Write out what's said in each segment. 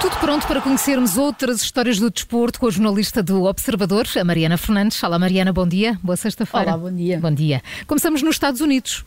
Tudo pronto para conhecermos outras histórias do desporto com a jornalista do Observador, a Mariana Fernandes. Olá, Mariana, bom dia. Boa sexta-feira. Olá, bom dia. Bom dia. Começamos nos Estados Unidos.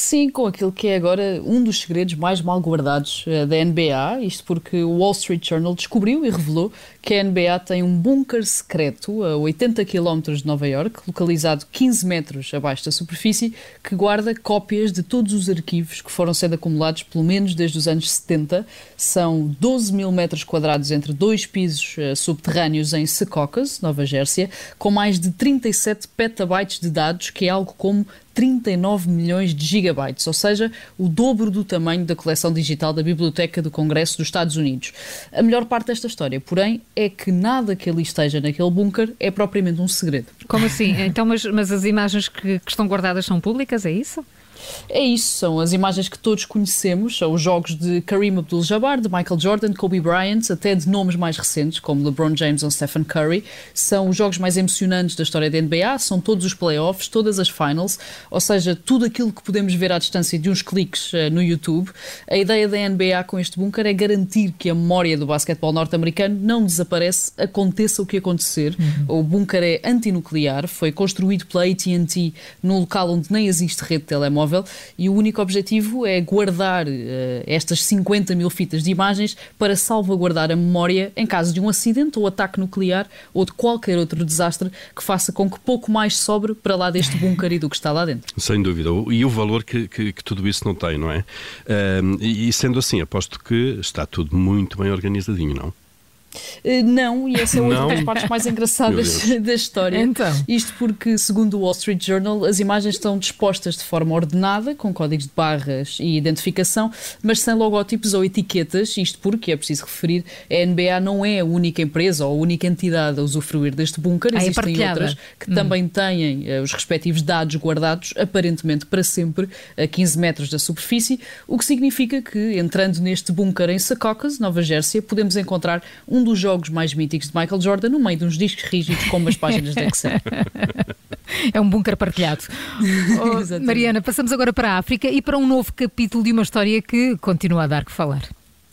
Sim, com aquilo que é agora um dos segredos mais mal guardados uh, da NBA, isto porque o Wall Street Journal descobriu e revelou que a NBA tem um bunker secreto a 80 km de Nova York, localizado 15 metros abaixo da superfície, que guarda cópias de todos os arquivos que foram sendo acumulados pelo menos desde os anos 70. São 12 mil metros quadrados entre dois pisos uh, subterrâneos em Secaucus, Nova Jersey, com mais de 37 petabytes de dados, que é algo como 39 milhões de gigabytes, ou seja, o dobro do tamanho da coleção digital da Biblioteca do Congresso dos Estados Unidos. A melhor parte desta história, porém, é que nada que ali esteja naquele bunker é propriamente um segredo. Como assim? Então, mas, mas as imagens que, que estão guardadas são públicas, é isso? É isso, são as imagens que todos conhecemos, são os jogos de Kareem Abdul-Jabbar, de Michael Jordan, Kobe Bryant, até de nomes mais recentes, como LeBron James ou Stephen Curry. São os jogos mais emocionantes da história da NBA, são todos os playoffs, todas as finals, ou seja, tudo aquilo que podemos ver à distância de uns cliques uh, no YouTube. A ideia da NBA com este bunker é garantir que a memória do basquetebol norte-americano não desaparece, aconteça o que acontecer. Uhum. O bunker é antinuclear, foi construído pela AT&T num local onde nem existe rede de telemóvel e o único objetivo é guardar uh, estas 50 mil fitas de imagens para salvaguardar a memória em caso de um acidente ou ataque nuclear ou de qualquer outro desastre que faça com que pouco mais sobre para lá deste bunker e do que está lá dentro. Sem dúvida. E o valor que, que, que tudo isso não tem, não é? e sendo assim, aposto que está tudo muito bem organizadinho, não? Eh, não, e essa é outra das partes mais engraçadas da história. Então. Isto porque, segundo o Wall Street Journal, as imagens estão dispostas de forma ordenada, com códigos de barras e identificação, mas sem logótipos ou etiquetas. Isto porque, é preciso referir, a NBA não é a única empresa ou a única entidade a usufruir deste bunker. Ah, é Existem é outras que hum. também têm uh, os respectivos dados guardados, aparentemente para sempre, a 15 metros da superfície, o que significa que, entrando neste bunker em Secaucus, Nova Jersey, podemos encontrar um dos jogos mais míticos de Michael Jordan no meio de uns discos rígidos com umas páginas de Excel. É um bunker partilhado. oh, Mariana, passamos agora para a África e para um novo capítulo de uma história que continua a dar que falar.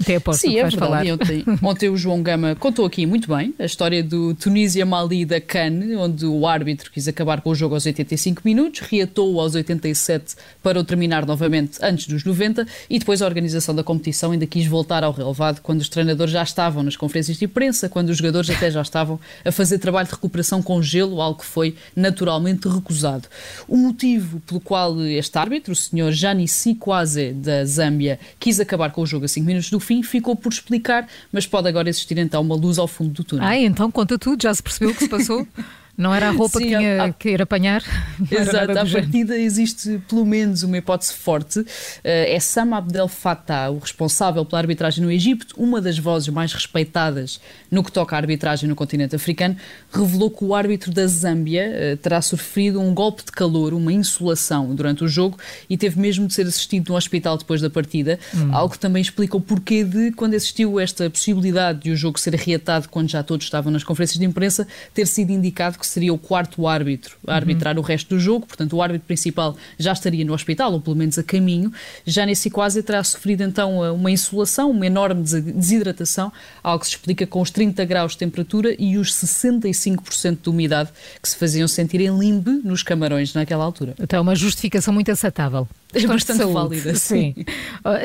Até aposto Sim, que é vais verdade. falar. Ontem, ontem o João Gama contou aqui muito bem a história do Tunísia-Mali da CAN, onde o árbitro quis acabar com o jogo aos 85 minutos, reatou aos 87 para o terminar novamente antes dos 90 e depois a organização da competição ainda quis voltar ao relevado quando os treinadores já estavam nas conferências de imprensa, quando os jogadores até já estavam a fazer trabalho de recuperação com gelo, algo que foi naturalmente recusado. O motivo pelo qual este árbitro, o senhor Jani Sikwaze da Zâmbia, quis acabar com o jogo a 5 minutos do fim ficou por explicar, mas pode agora existir então uma luz ao fundo do túnel. Ah, então conta tudo, já se percebeu o que se passou? Não era a roupa Sim, que tinha a, que ir apanhar? Exato, à partida existe pelo menos uma hipótese forte. Eh, é Sam Abdel Fattah, o responsável pela arbitragem no Egito, uma das vozes mais respeitadas no que toca à arbitragem no continente africano, revelou que o árbitro da Zâmbia eh, terá sofrido um golpe de calor, uma insolação durante o jogo e teve mesmo de ser assistido no hospital depois da partida, hum. algo que também explica o porquê de, quando existiu esta possibilidade de o jogo ser reatado quando já todos estavam nas conferências de imprensa, ter sido indicado que seria o quarto árbitro a arbitrar uhum. o resto do jogo, portanto o árbitro principal já estaria no hospital, ou pelo menos a caminho. Já nesse quase terá sofrido então uma insolação, uma enorme desidratação, algo que se explica com os 30 graus de temperatura e os 65% de umidade que se faziam sentir em limbe nos camarões naquela altura. Então, uma justificação muito aceitável. É bastante válida, sim. sim.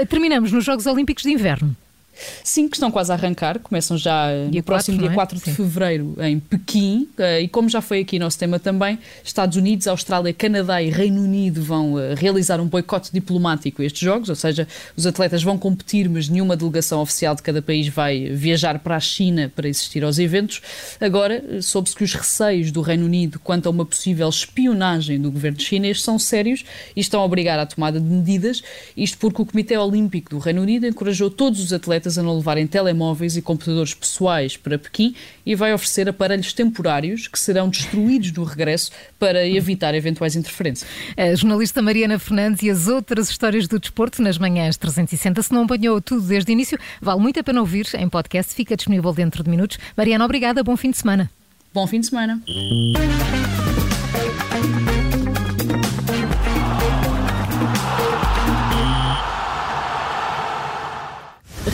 Terminamos nos Jogos Olímpicos de Inverno. Sim, que estão quase a arrancar, começam já dia no próximo 4, dia 4 é? de Sim. fevereiro em Pequim, eh, e como já foi aqui nosso tema também, Estados Unidos, Austrália, Canadá e Reino Unido vão eh, realizar um boicote diplomático a estes Jogos, ou seja, os atletas vão competir, mas nenhuma delegação oficial de cada país vai viajar para a China para assistir aos eventos. Agora, eh, soube-se que os receios do Reino Unido quanto a uma possível espionagem do governo chinês são sérios e estão a obrigar à tomada de medidas, isto porque o Comitê Olímpico do Reino Unido encorajou todos os atletas a não levarem telemóveis e computadores pessoais para Pequim e vai oferecer aparelhos temporários que serão destruídos no regresso para evitar eventuais interferências. A jornalista Mariana Fernandes e as outras histórias do desporto nas manhãs 360. Se não apanhou tudo desde o início, vale muito a pena ouvir em podcast, fica disponível dentro de minutos. Mariana, obrigada, bom fim de semana. Bom fim de semana.